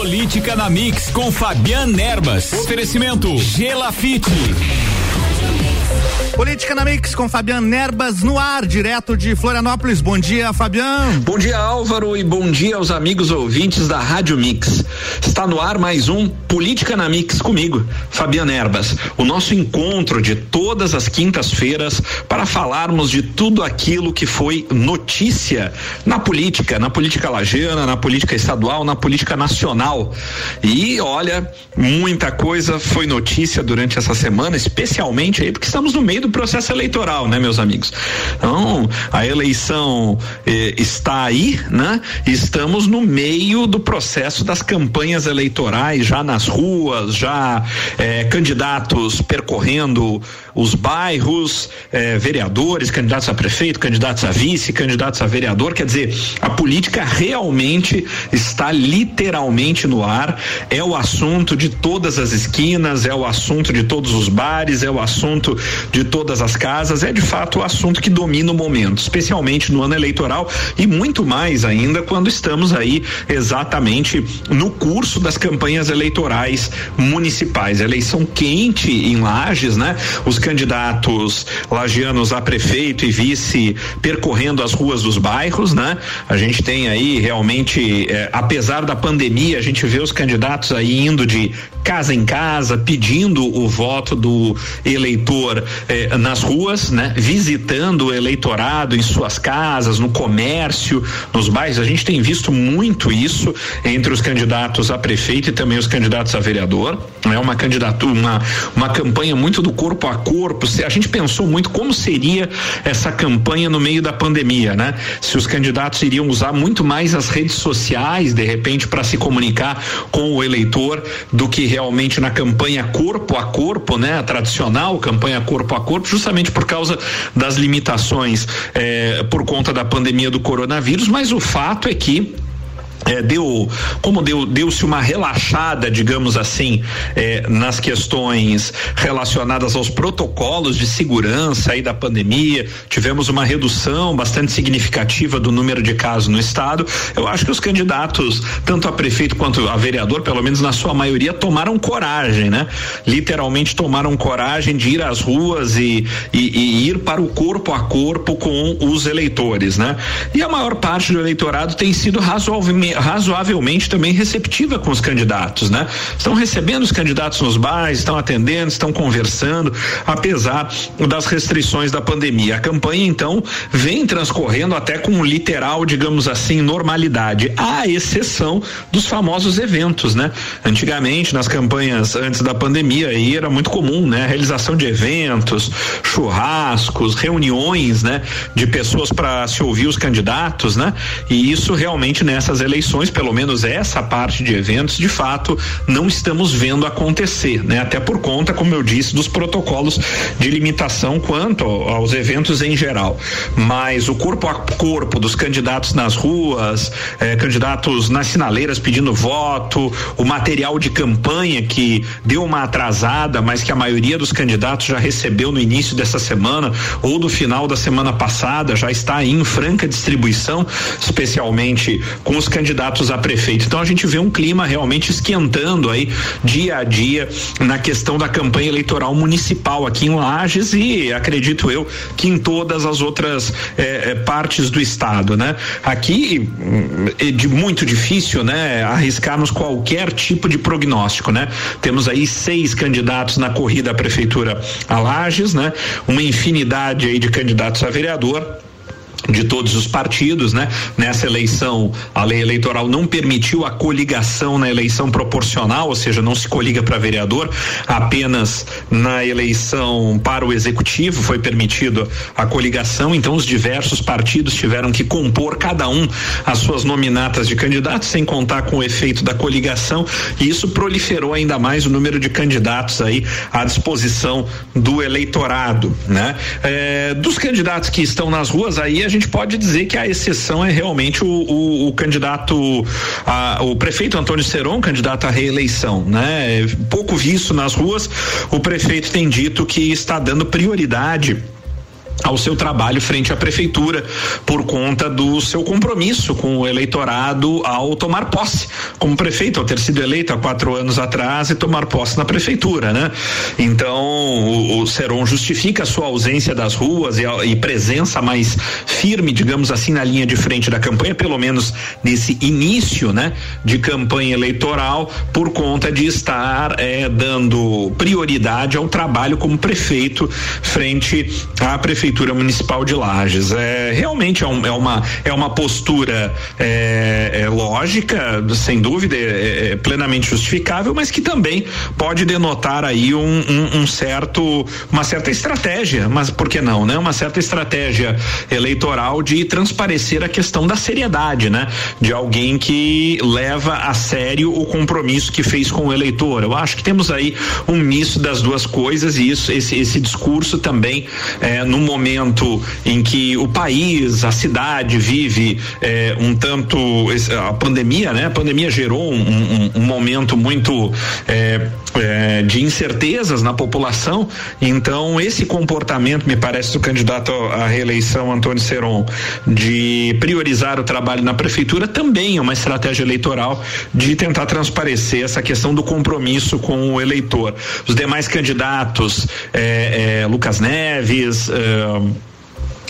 Política na Mix com Fabian Erbas. Oferecimento Gelafite. Política na Mix com Fabiano Nerbas no ar, direto de Florianópolis. Bom dia, Fabiano. Bom dia, Álvaro, e bom dia aos amigos ouvintes da Rádio Mix. Está no ar mais um Política na Mix comigo, Fabiano Erbas. O nosso encontro de todas as quintas-feiras para falarmos de tudo aquilo que foi notícia na política, na política lagiana, na política estadual, na política nacional. E olha, muita coisa foi notícia durante essa semana, especialmente aí porque estamos no meio do processo eleitoral, né, meus amigos? Então, a eleição eh, está aí, né? Estamos no meio do processo das campanhas eleitorais, já nas ruas, já eh, candidatos percorrendo os bairros, eh, vereadores, candidatos a prefeito, candidatos a vice, candidatos a vereador. Quer dizer, a política realmente está literalmente no ar. É o assunto de todas as esquinas, é o assunto de todos os bares, é o assunto de todas as casas. É de fato o assunto que domina o momento, especialmente no ano eleitoral e muito mais ainda quando estamos aí exatamente no curso das campanhas eleitorais municipais. Eleição quente em Lages, né? Os candidatos lagianos a prefeito e vice percorrendo as ruas dos bairros, né? A gente tem aí realmente, eh, apesar da pandemia, a gente vê os candidatos aí indo de casa em casa, pedindo o voto do eleitor eh, nas ruas, né? Visitando o eleitorado em suas casas, no comércio, nos bairros. A gente tem visto muito isso entre os candidatos a prefeito e também os candidatos a vereador. É uma candidatura, uma, uma campanha muito do corpo a corpo. A gente pensou muito como seria essa campanha no meio da pandemia, né? Se os candidatos iriam usar muito mais as redes sociais, de repente, para se comunicar com o eleitor do que realmente na campanha corpo a corpo, né? A tradicional campanha corpo a corpo, justamente por causa das limitações eh, por conta da pandemia do coronavírus, mas o fato é que é, deu como deu deu-se uma relaxada digamos assim é, nas questões relacionadas aos protocolos de segurança aí da pandemia tivemos uma redução bastante significativa do número de casos no estado. Eu acho que os candidatos tanto a prefeito quanto a vereador pelo menos na sua maioria tomaram coragem né? Literalmente tomaram coragem de ir às ruas e, e, e ir para o corpo a corpo com os eleitores né? E a maior parte do eleitorado tem sido razoavelmente razoavelmente também receptiva com os candidatos, né? Estão recebendo os candidatos nos bares, estão atendendo, estão conversando, apesar das restrições da pandemia. A campanha, então, vem transcorrendo até com literal, digamos assim, normalidade, à exceção dos famosos eventos, né? Antigamente, nas campanhas antes da pandemia, aí era muito comum, né? A realização de eventos, churrascos, reuniões, né? De pessoas para se ouvir os candidatos, né? E isso realmente nessas eleições eleições, pelo menos essa parte de eventos, de fato, não estamos vendo acontecer, né? Até por conta, como eu disse, dos protocolos de limitação quanto aos eventos em geral. Mas o corpo a corpo dos candidatos nas ruas, eh, candidatos nas sinaleiras pedindo voto, o material de campanha que deu uma atrasada, mas que a maioria dos candidatos já recebeu no início dessa semana ou no final da semana passada, já está em franca distribuição, especialmente com os candidatos candidatos a prefeito. Então a gente vê um clima realmente esquentando aí dia a dia na questão da campanha eleitoral municipal aqui em Lages e acredito eu que em todas as outras eh, eh partes do estado, né? Aqui é de muito difícil, né? Arriscarmos qualquer tipo de prognóstico, né? Temos aí seis candidatos na corrida à prefeitura a Lages, né? Uma infinidade aí de candidatos a vereador de todos os partidos, né? Nessa eleição, a lei eleitoral não permitiu a coligação na eleição proporcional, ou seja, não se coliga para vereador, apenas na eleição para o executivo foi permitido a coligação, então os diversos partidos tiveram que compor cada um as suas nominatas de candidatos, sem contar com o efeito da coligação, e isso proliferou ainda mais o número de candidatos aí à disposição do eleitorado, né? É, dos candidatos que estão nas ruas aí a gente pode dizer que a exceção é realmente o, o, o candidato, a, o prefeito Antônio Seron, candidato à reeleição, né? Pouco visto nas ruas, o prefeito tem dito que está dando prioridade ao seu trabalho frente à prefeitura por conta do seu compromisso com o eleitorado ao tomar posse como prefeito, ao ter sido eleito há quatro anos atrás e tomar posse na prefeitura, né? Então o, o Seron justifica a sua ausência das ruas e, e, presença mais firme, digamos assim, na linha de frente da campanha, pelo menos nesse início, né, de campanha eleitoral, por conta de estar eh, dando prioridade ao trabalho como prefeito frente à prefeitura Prefeitura Municipal de Lages. É, realmente é, um, é uma, é uma postura é, é lógica, sem dúvida, é, é, é, plenamente justificável, mas que também pode denotar aí um, um, um, certo, uma certa estratégia, mas por que não, né? Uma certa estratégia eleitoral de transparecer a questão da seriedade, né? De alguém que leva a sério o compromisso que fez com o eleitor. Eu acho que temos aí um misto das duas coisas e isso, esse, esse discurso também é, no momento momento em que o país, a cidade vive é, um tanto a pandemia, né? A pandemia gerou um, um, um momento muito é, é, de incertezas na população. Então esse comportamento me parece do candidato à reeleição Antônio Seron de priorizar o trabalho na prefeitura também é uma estratégia eleitoral de tentar transparecer essa questão do compromisso com o eleitor. Os demais candidatos, Lucas Neves, é,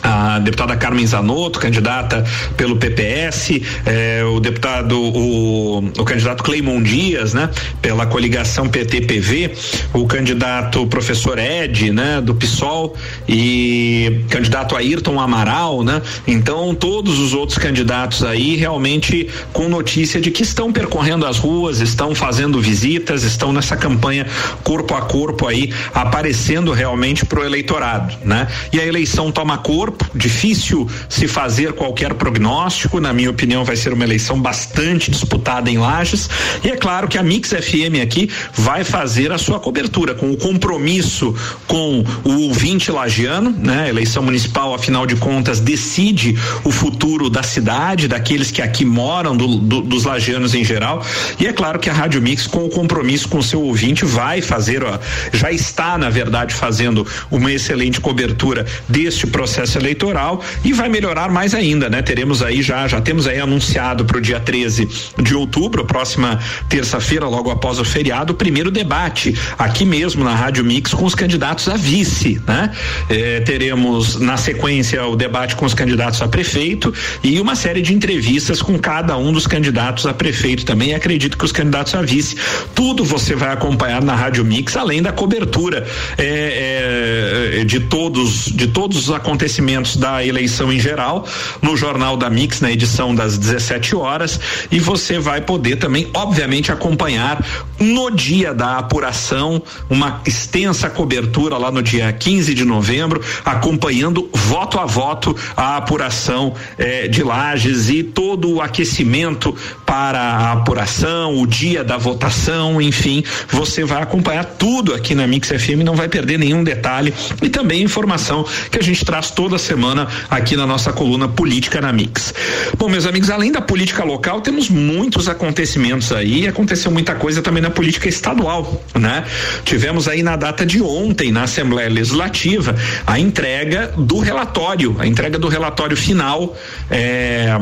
a deputada Carmen Zanotto, candidata pelo PPS, eh, o deputado, o, o candidato Cleimon Dias, né, pela coligação PT-PV, o candidato professor Ed, né, do PSOL e candidato Ayrton Amaral, né, então todos os outros candidatos aí realmente com notícia de que estão percorrendo as ruas, estão fazendo visitas, estão nessa campanha corpo a corpo aí, aparecendo realmente pro eleitorado, né, e a eleição toma corpo corpo, difícil se fazer qualquer prognóstico. Na minha opinião, vai ser uma eleição bastante disputada em Lages. E é claro que a Mix FM aqui vai fazer a sua cobertura com o compromisso com o ouvinte lagiano, né? A eleição municipal, afinal de contas, decide o futuro da cidade, daqueles que aqui moram, do, do, dos lagianos em geral. E é claro que a Rádio Mix, com o compromisso com o seu ouvinte, vai fazer, ó, já está, na verdade, fazendo uma excelente cobertura deste processo eleitoral e vai melhorar mais ainda, né? Teremos aí já, já temos aí anunciado para o dia 13 de outubro, próxima terça-feira, logo após o feriado, o primeiro debate aqui mesmo na Rádio Mix com os candidatos a vice, né? Eh, teremos na sequência o debate com os candidatos a prefeito e uma série de entrevistas com cada um dos candidatos a prefeito também. Acredito que os candidatos a vice, tudo você vai acompanhar na Rádio Mix, além da cobertura eh, eh, de todos de todos os acontecimentos acontecimentos da eleição em geral no Jornal da Mix, na edição das 17 horas. E você vai poder também, obviamente, acompanhar no dia da apuração uma extensa cobertura lá no dia 15 de novembro, acompanhando voto a voto a apuração eh, de Lages e todo o aquecimento para a apuração, o dia da votação, enfim, você vai acompanhar tudo aqui na Mix FM, não vai perder nenhum detalhe e também informação que a gente traz toda semana aqui na nossa coluna Política na Mix. Bom, meus amigos, além da política local, temos muitos acontecimentos aí. Aconteceu muita coisa também na política estadual, né? Tivemos aí na data de ontem, na Assembleia Legislativa, a entrega do relatório, a entrega do relatório final. É,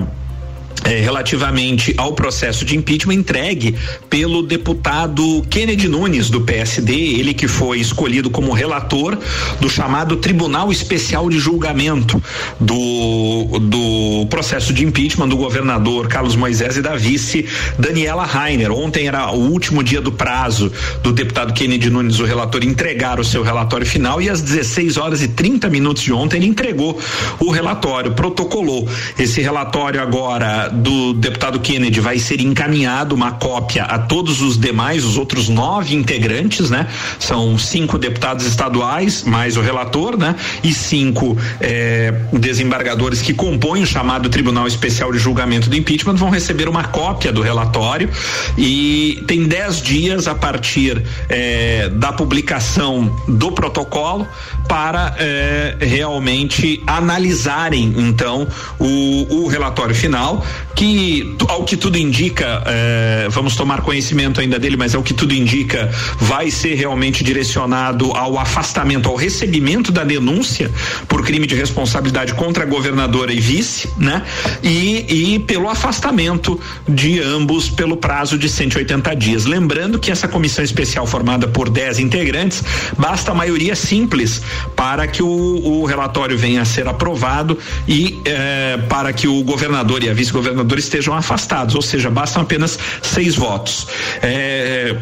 é, relativamente ao processo de impeachment entregue pelo deputado Kennedy Nunes do PSD, ele que foi escolhido como relator do chamado Tribunal Especial de Julgamento do, do processo de impeachment do governador Carlos Moisés e da vice Daniela Rainer. Ontem era o último dia do prazo do deputado Kennedy Nunes, o relator, entregar o seu relatório final e às 16 horas e 30 minutos de ontem ele entregou o relatório, protocolou esse relatório agora do deputado Kennedy vai ser encaminhado uma cópia a todos os demais, os outros nove integrantes, né? São cinco deputados estaduais, mais o relator, né? E cinco eh, desembargadores que compõem o chamado Tribunal Especial de Julgamento do Impeachment vão receber uma cópia do relatório e tem dez dias a partir eh, da publicação do protocolo para eh, realmente analisarem então o, o relatório final que, ao que tudo indica, é, vamos tomar conhecimento ainda dele, mas ao que tudo indica, vai ser realmente direcionado ao afastamento, ao recebimento da denúncia por crime de responsabilidade contra a governadora e vice, né? E, e pelo afastamento de ambos pelo prazo de 180 dias. Lembrando que essa comissão especial formada por 10 integrantes, basta a maioria simples para que o, o relatório venha a ser aprovado e eh, para que o governador e a vice-governadora estejam afastados, ou seja, bastam apenas seis votos.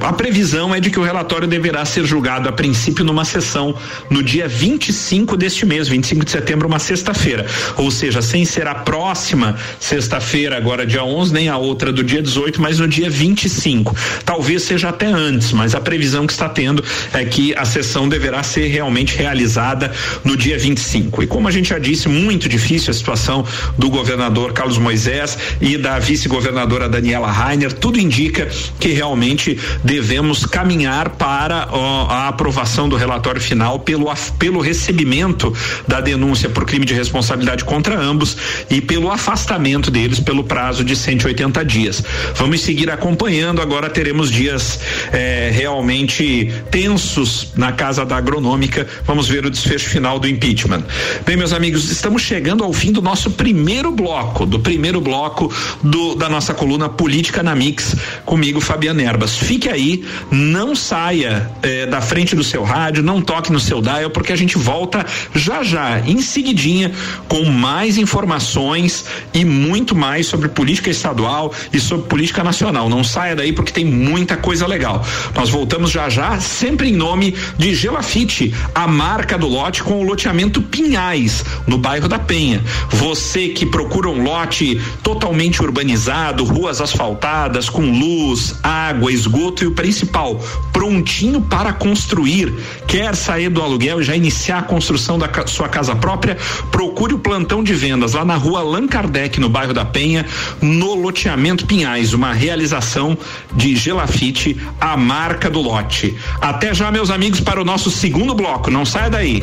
A previsão é de que o relatório deverá ser julgado a princípio numa sessão no dia 25 deste mês, 25 de setembro, uma sexta-feira, ou seja, sem ser a próxima sexta-feira, agora dia 11, nem a outra do dia 18, mas no dia 25. Talvez seja até antes, mas a previsão que está tendo é que a sessão deverá ser realmente realizada no dia 25. E como a gente já disse, muito difícil a situação do governador Carlos Moisés e da vice-governadora Daniela Rainer. Tudo indica que realmente devemos caminhar para ó, a aprovação do relatório final pelo, pelo recebimento da denúncia por crime de responsabilidade contra ambos e pelo afastamento deles pelo prazo de 180 dias. Vamos seguir acompanhando. Agora teremos dias eh, realmente tensos na casa da agronômica. Vamos ver o desfecho final do impeachment. Bem, meus amigos, estamos chegando ao fim do nosso primeiro bloco, do primeiro bloco do, da nossa coluna Política na Mix, comigo, Fabiana Erbas. Fique aí, não saia eh, da frente do seu rádio, não toque no seu dial, porque a gente volta já já, em seguidinha, com mais informações e muito mais sobre política estadual e sobre política nacional. Não saia daí porque tem muita coisa legal. Nós voltamos já já, sempre em nome de Gelafite, a marca do lote com o loteamento Pinhais, no bairro da Penha. Você que procura um lote totalmente urbanizado, ruas asfaltadas, com luz, água, esgoto e o principal, prontinho para construir. Quer sair do aluguel e já iniciar a construção da sua casa própria? Procure o plantão de vendas lá na rua Allan Kardec, no bairro da Penha, no loteamento Pinhais, uma realização de Gelafite, a marca do lote. Até já, meus amigos, para o nosso segundo bloco. Não saia daí.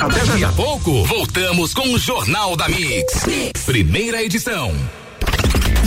Até Daqui já. a pouco, voltamos com o Jornal da mix. Primeira edição.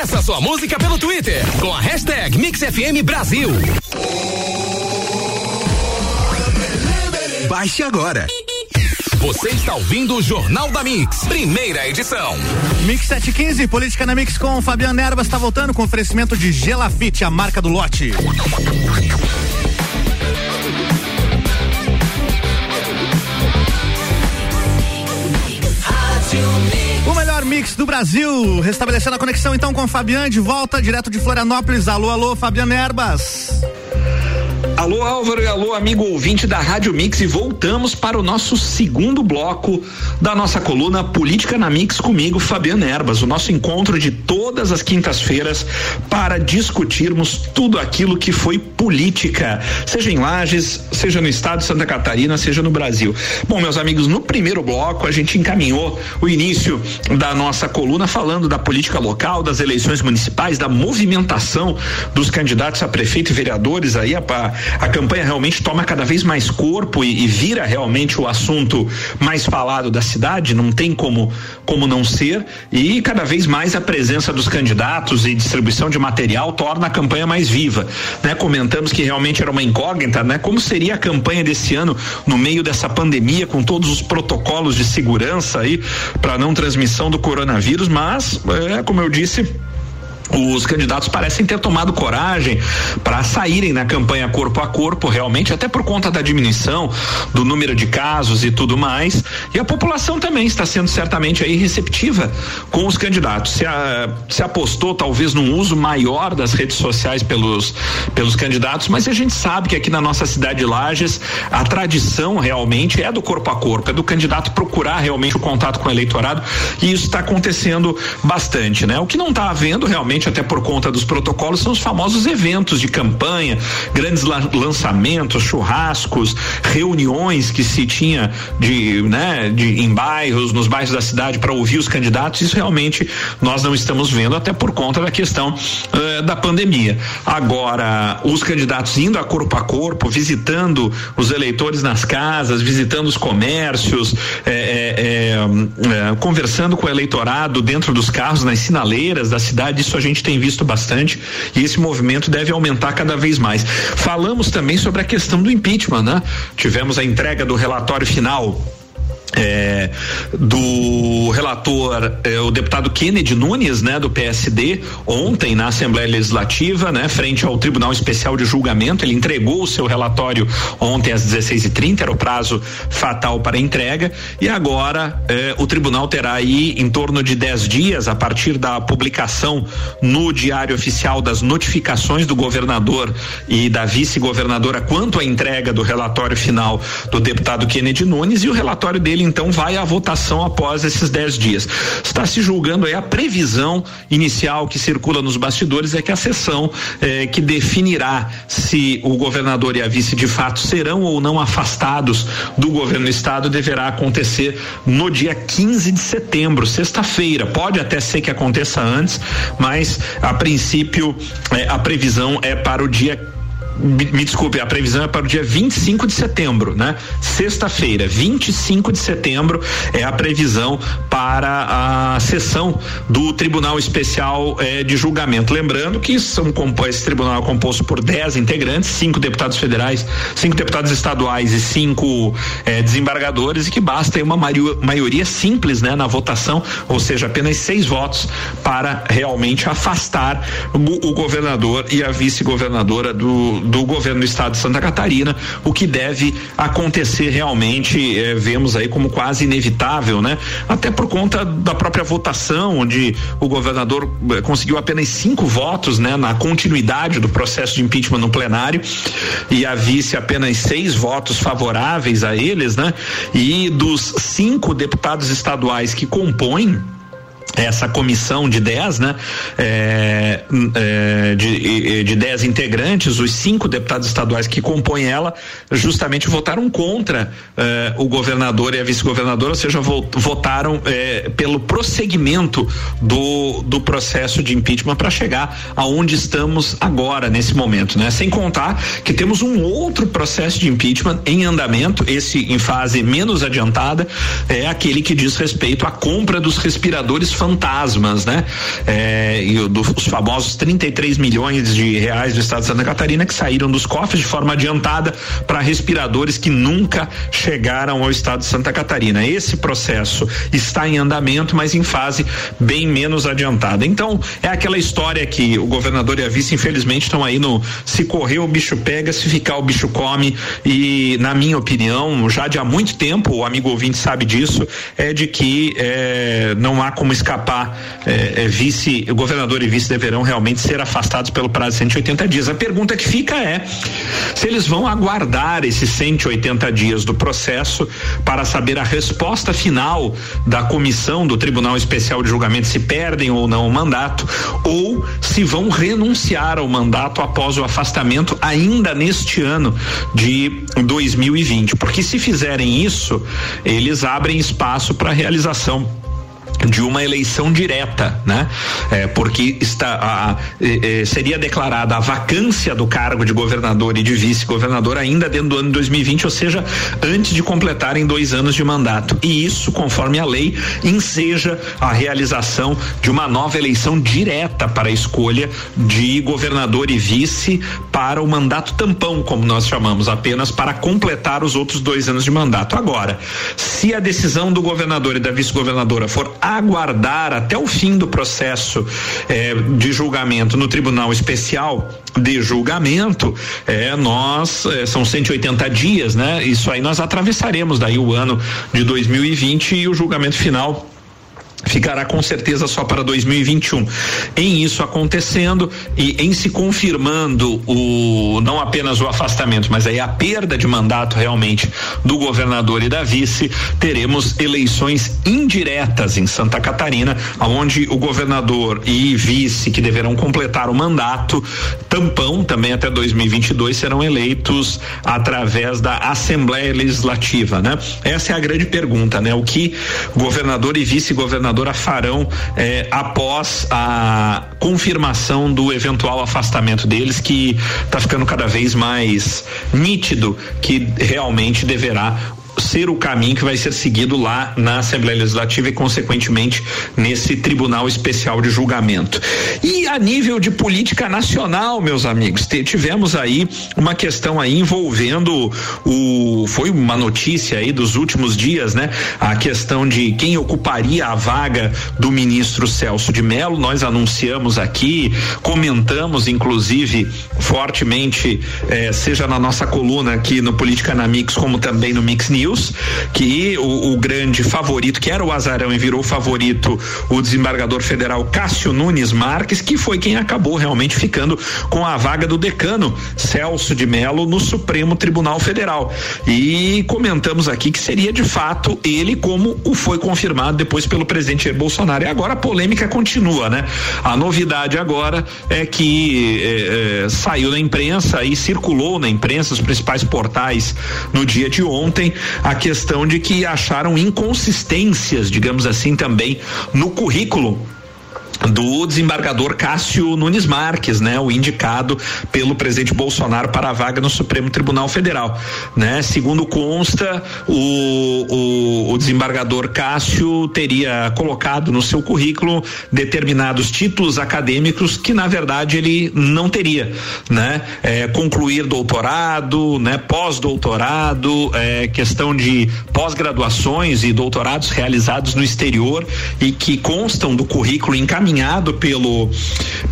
Peça sua música pelo Twitter com a hashtag MixFM Brasil. Baixe agora. Você está ouvindo o Jornal da Mix, primeira edição. Mix 715, Política na Mix com Fabiano Erbas está voltando com oferecimento de Gelafite, a marca do lote. O melhor mix do Brasil, restabelecendo a conexão então com Fabiano de volta direto de Florianópolis. Alô, alô, Fabiano Erbas. Alô Álvaro e alô amigo ouvinte da Rádio Mix e voltamos para o nosso segundo bloco da nossa coluna Política na Mix comigo, Fabiano Erbas, o nosso encontro de todas as quintas-feiras para discutirmos tudo aquilo que foi política, seja em Lages, seja no estado de Santa Catarina, seja no Brasil. Bom, meus amigos, no primeiro bloco a gente encaminhou o início da nossa coluna falando da política local, das eleições municipais, da movimentação dos candidatos a prefeito e vereadores aí a, a campanha realmente toma cada vez mais corpo e, e, vira realmente o assunto mais falado da cidade, não tem como, como não ser, e cada vez mais a presença dos candidatos e distribuição de material torna a campanha mais viva. Né? Comentamos que realmente era uma incógnita, né? Como seria a campanha desse ano no meio dessa pandemia, com todos os protocolos de segurança aí para não transmissão do coronavírus, mas, é, como eu disse, os candidatos parecem ter tomado coragem para saírem na campanha corpo a corpo, realmente, até por conta da diminuição do número de casos e tudo mais. E a população também está sendo certamente aí receptiva com os candidatos. Se, a, se apostou talvez num uso maior das redes sociais pelos, pelos candidatos, mas a gente sabe que aqui na nossa cidade de Lages a tradição realmente é do corpo a corpo, é do candidato procurar realmente o contato com o eleitorado e isso está acontecendo bastante, né? O que não está havendo realmente até por conta dos protocolos, são os famosos eventos de campanha, grandes lançamentos, churrascos, reuniões que se tinha de, né, de em bairros, nos bairros da cidade para ouvir os candidatos. Isso realmente nós não estamos vendo, até por conta da questão uh, da pandemia. Agora, os candidatos indo a corpo a corpo, visitando os eleitores nas casas, visitando os comércios, é, é, é, conversando com o eleitorado dentro dos carros, nas sinaleiras da cidade, isso a gente gente tem visto bastante e esse movimento deve aumentar cada vez mais. Falamos também sobre a questão do impeachment, né? Tivemos a entrega do relatório final é, do relator, é, o deputado Kennedy Nunes, né, do PSD, ontem na Assembleia Legislativa, né, frente ao Tribunal Especial de Julgamento, ele entregou o seu relatório ontem às 16h30, era o prazo fatal para entrega, e agora é, o tribunal terá aí em torno de 10 dias, a partir da publicação no Diário Oficial das notificações do governador e da vice-governadora quanto à entrega do relatório final do deputado Kennedy Nunes, e o relatório dele ele então vai à votação após esses 10 dias. Está se julgando aí a previsão inicial que circula nos bastidores é que a sessão eh, que definirá se o governador e a vice de fato serão ou não afastados do governo do estado deverá acontecer no dia 15 de setembro, sexta-feira. Pode até ser que aconteça antes, mas a princípio eh, a previsão é para o dia me, me desculpe, a previsão é para o dia 25 de setembro, né? Sexta-feira, 25 de setembro é a previsão para a sessão do Tribunal Especial eh, de Julgamento. Lembrando que são, esse tribunal é composto por 10 integrantes, cinco deputados federais, cinco deputados estaduais e cinco eh, desembargadores, e que basta uma maioria simples né, na votação, ou seja, apenas seis votos para realmente afastar o, o governador e a vice-governadora do do governo do estado de Santa Catarina, o que deve acontecer realmente, eh, vemos aí como quase inevitável, né? Até por conta da própria votação, onde o governador eh, conseguiu apenas cinco votos, né? Na continuidade do processo de impeachment no plenário e a vice apenas seis votos favoráveis a eles, né? E dos cinco deputados estaduais que compõem essa comissão de 10, né? É, é, de, de 10 integrantes, os cinco deputados estaduais que compõem ela, justamente votaram contra é, o governador e a vice-governadora, ou seja, votaram é, pelo prosseguimento do, do processo de impeachment para chegar aonde estamos agora, nesse momento, né? Sem contar que temos um outro processo de impeachment em andamento, esse em fase menos adiantada, é aquele que diz respeito à compra dos respiradores fantasmas, né? É, e o, do, os famosos 33 milhões de reais do estado de Santa Catarina que saíram dos cofres de forma adiantada para respiradores que nunca chegaram ao estado de Santa Catarina. Esse processo está em andamento, mas em fase bem menos adiantada. Então, é aquela história que o governador e a vice, infelizmente, estão aí no se correr o bicho pega, se ficar o bicho come. E, na minha opinião, já de há muito tempo, o amigo ouvinte sabe disso, é de que é, não há como escapar escapar, é, é, vice, governador e vice deverão realmente ser afastados pelo prazo de 180 dias. A pergunta que fica é se eles vão aguardar esses 180 dias do processo para saber a resposta final da comissão do Tribunal Especial de Julgamento se perdem ou não o mandato ou se vão renunciar ao mandato após o afastamento ainda neste ano de 2020, porque se fizerem isso, eles abrem espaço para a realização de uma eleição direta, né? É, porque está a, a, a, seria declarada a vacância do cargo de governador e de vice-governador ainda dentro do ano de 2020, ou seja, antes de completarem dois anos de mandato. E isso, conforme a lei, enseja a realização de uma nova eleição direta para a escolha de governador e vice para o mandato tampão, como nós chamamos, apenas para completar os outros dois anos de mandato. Agora, se a decisão do governador e da vice-governadora for aguardar até o fim do processo eh, de julgamento no Tribunal Especial de Julgamento, eh, nós eh, são 180 dias, né? Isso aí nós atravessaremos daí o ano de 2020 e o julgamento final ficará com certeza só para 2021. Em isso acontecendo e em se confirmando o não apenas o afastamento, mas aí a perda de mandato realmente do governador e da vice, teremos eleições indiretas em Santa Catarina, onde o governador e vice que deverão completar o mandato tampão também até 2022 serão eleitos através da Assembleia Legislativa, né? Essa é a grande pergunta, né? O que governador e vice-governador governadora farão eh, após a confirmação do eventual afastamento deles, que está ficando cada vez mais nítido que realmente deverá ser o caminho que vai ser seguido lá na Assembleia Legislativa e, consequentemente, nesse Tribunal Especial de Julgamento. E a nível de política nacional, meus amigos, tivemos aí uma questão aí envolvendo o. Foi uma notícia aí dos últimos dias, né? A questão de quem ocuparia a vaga do ministro Celso de Mello. Nós anunciamos aqui, comentamos, inclusive, fortemente, eh, seja na nossa coluna aqui no Política na Mix, como também no Mix News News que o, o, grande favorito, que era o Azarão e virou favorito, o desembargador federal Cássio Nunes Marques, que foi quem acabou realmente ficando com a vaga do decano Celso de Mello no Supremo Tribunal Federal. E comentamos aqui que seria de fato ele, como o foi confirmado depois pelo presidente Bolsonaro. E agora a polêmica continua, né? A novidade agora é que é, é, saiu na imprensa e circulou na imprensa, os principais portais no dia de ontem, a questão de que acharam inconsistências, digamos assim, também no currículo do desembargador Cássio Nunes Marques, né, o indicado pelo presidente Bolsonaro para a vaga no Supremo Tribunal Federal, né? Segundo consta, o, o, o desembargador Cássio teria colocado no seu currículo determinados títulos acadêmicos que na verdade ele não teria, né? É, concluir doutorado, né? Pós-doutorado, é, questão de pós-graduações e doutorados realizados no exterior e que constam do currículo encaminhado encaminhado pelo,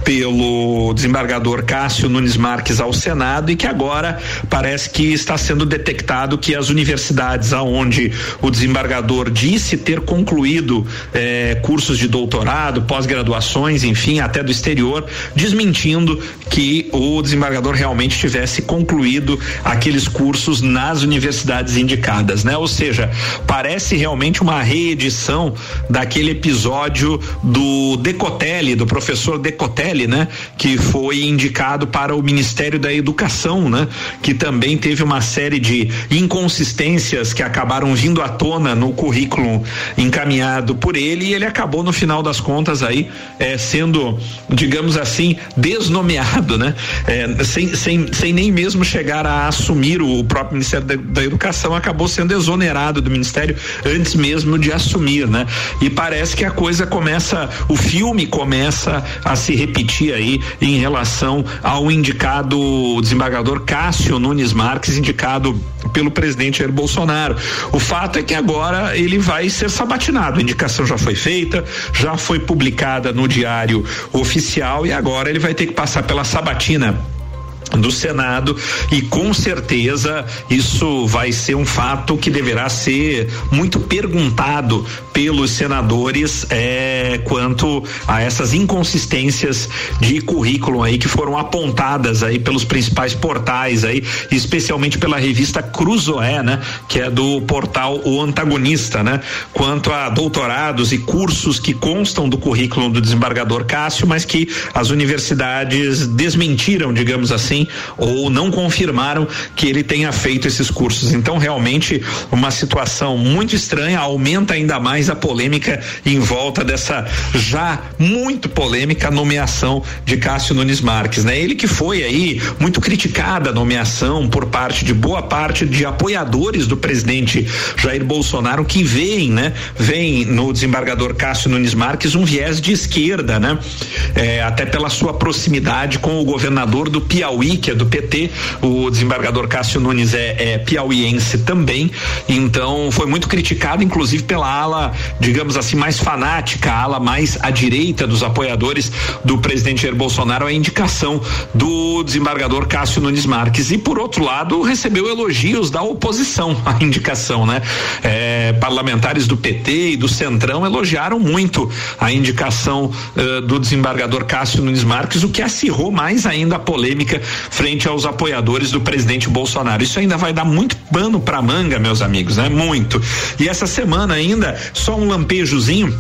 pelo desembargador Cássio Nunes Marques ao Senado e que agora parece que está sendo detectado que as universidades aonde o desembargador disse ter concluído eh, cursos de doutorado, pós-graduações, enfim, até do exterior, desmentindo que o desembargador realmente tivesse concluído aqueles cursos nas universidades indicadas, né? Ou seja, parece realmente uma reedição daquele episódio do decorar Decotelli, do professor Decotelli, né? Que foi indicado para o Ministério da Educação, né? Que também teve uma série de inconsistências que acabaram vindo à tona no currículo encaminhado por ele e ele acabou no final das contas aí eh, sendo, digamos assim, desnomeado, né? Eh, sem, sem, sem nem mesmo chegar a assumir o próprio Ministério da, da Educação, acabou sendo exonerado do Ministério antes mesmo de assumir, né? E parece que a coisa começa, o filme filme começa a se repetir aí em relação ao indicado desembargador Cássio Nunes Marques, indicado pelo presidente Jair Bolsonaro. O fato é que agora ele vai ser sabatinado. A indicação já foi feita, já foi publicada no diário oficial e agora ele vai ter que passar pela sabatina do Senado e com certeza isso vai ser um fato que deverá ser muito perguntado pelos senadores é, quanto a essas inconsistências de currículo aí que foram apontadas aí pelos principais portais aí, especialmente pela revista Cruzoé, né, que é do portal O Antagonista, né, quanto a doutorados e cursos que constam do currículo do desembargador Cássio, mas que as universidades desmentiram, digamos assim assim ou não confirmaram que ele tenha feito esses cursos. Então, realmente, uma situação muito estranha, aumenta ainda mais a polêmica em volta dessa já muito polêmica nomeação de Cássio Nunes Marques, né? Ele que foi aí muito criticada a nomeação por parte de boa parte de apoiadores do presidente Jair Bolsonaro que veem, né? Vem no desembargador Cássio Nunes Marques um viés de esquerda, né? É, até pela sua proximidade com o governador do Piauí Piauí, que é do PT. O desembargador Cássio Nunes é, é piauiense também. Então foi muito criticado, inclusive pela ala, digamos assim, mais fanática, a ala mais à direita dos apoiadores do presidente Jair Bolsonaro, a indicação do desembargador Cássio Nunes Marques. E por outro lado, recebeu elogios da oposição à indicação, né? É, parlamentares do PT e do Centrão elogiaram muito a indicação uh, do desembargador Cássio Nunes Marques, o que acirrou mais ainda a polêmica frente aos apoiadores do presidente Bolsonaro. Isso ainda vai dar muito pano para manga, meus amigos, né? Muito. E essa semana ainda, só um lampejozinho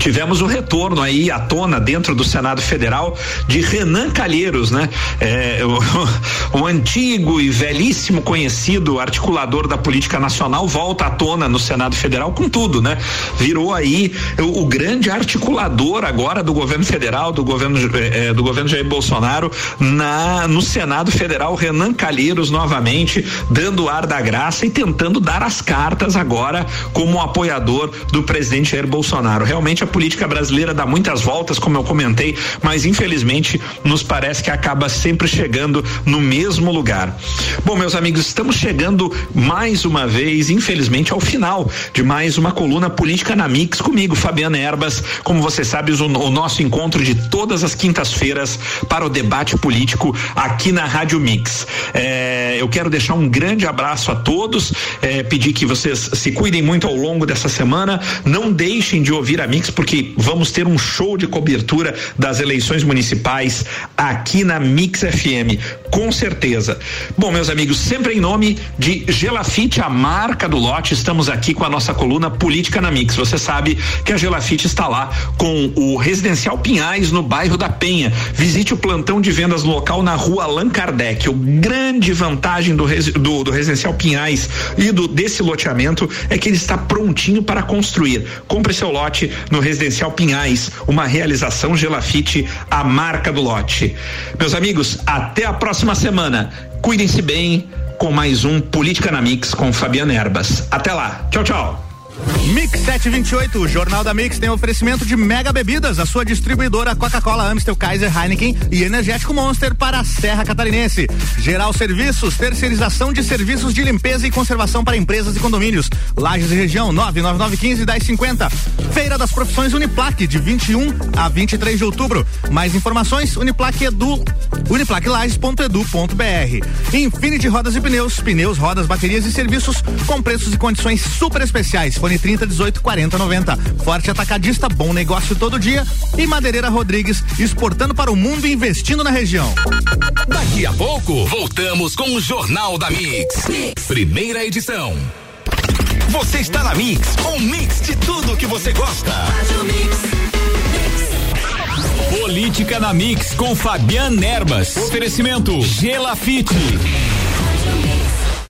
tivemos o retorno aí à tona dentro do Senado Federal de Renan Calheiros, né? É, o, o, antigo e velhíssimo conhecido articulador da política nacional volta à tona no Senado Federal com tudo, né? Virou aí o, o grande articulador agora do governo federal, do governo é, é, do governo Jair Bolsonaro na no Senado Federal, Renan Calheiros novamente dando ar da graça e tentando dar as cartas agora como apoiador do presidente Jair Bolsonaro. Realmente a política brasileira dá muitas voltas, como eu comentei, mas infelizmente nos parece que acaba sempre chegando no mesmo lugar. Bom, meus amigos, estamos chegando mais uma vez, infelizmente, ao final de mais uma coluna política na Mix comigo, Fabiana Erbas. Como você sabe, o, o nosso encontro de todas as quintas-feiras para o debate político aqui na Rádio Mix. É, eu quero deixar um grande abraço a todos, é, pedir que vocês se cuidem muito ao longo dessa semana, não deixem de ouvir a Mix porque vamos ter um show de cobertura das eleições municipais aqui na Mix FM, com certeza. Bom, meus amigos, sempre em nome de Gelafite, a marca do lote, estamos aqui com a nossa coluna Política na Mix. Você sabe que a Gelafite está lá com o Residencial Pinhais no bairro da Penha. Visite o plantão de vendas local na rua Allan Kardec. O grande vantagem do, do, do Residencial Pinhais e do desse loteamento é que ele está prontinho para construir. Compre seu lote no Residencial Pinhais, uma realização Gelafite, a marca do lote. Meus amigos, até a próxima semana. Cuidem-se bem com mais um Política na Mix com Fabiana Erbas. Até lá. Tchau, tchau. Mix 728, o Jornal da Mix tem oferecimento de Mega Bebidas, a sua distribuidora Coca-Cola, Amstel, Kaiser, Heineken e Energético Monster para a Serra Catarinense. Geral Serviços, terceirização de serviços de limpeza e conservação para empresas e condomínios. Lages e região 99915 1050. Feira das Profissões Uniplaque de 21 a 23 de outubro. Mais informações Uniplaque Edu uniplaquelages.edu.br. Infinity Rodas e Pneus, pneus, rodas, baterias e serviços com preços e condições super especiais. Fone 30 18 40 90. Forte Atacadista, bom negócio todo dia. E Madeireira Rodrigues, exportando para o mundo e investindo na região. Daqui a pouco, voltamos com o Jornal da mix. mix. Primeira edição. Você está na Mix, um mix de tudo que você gosta. Política na Mix com Fabian Erbas. Oferecimento Gelafite.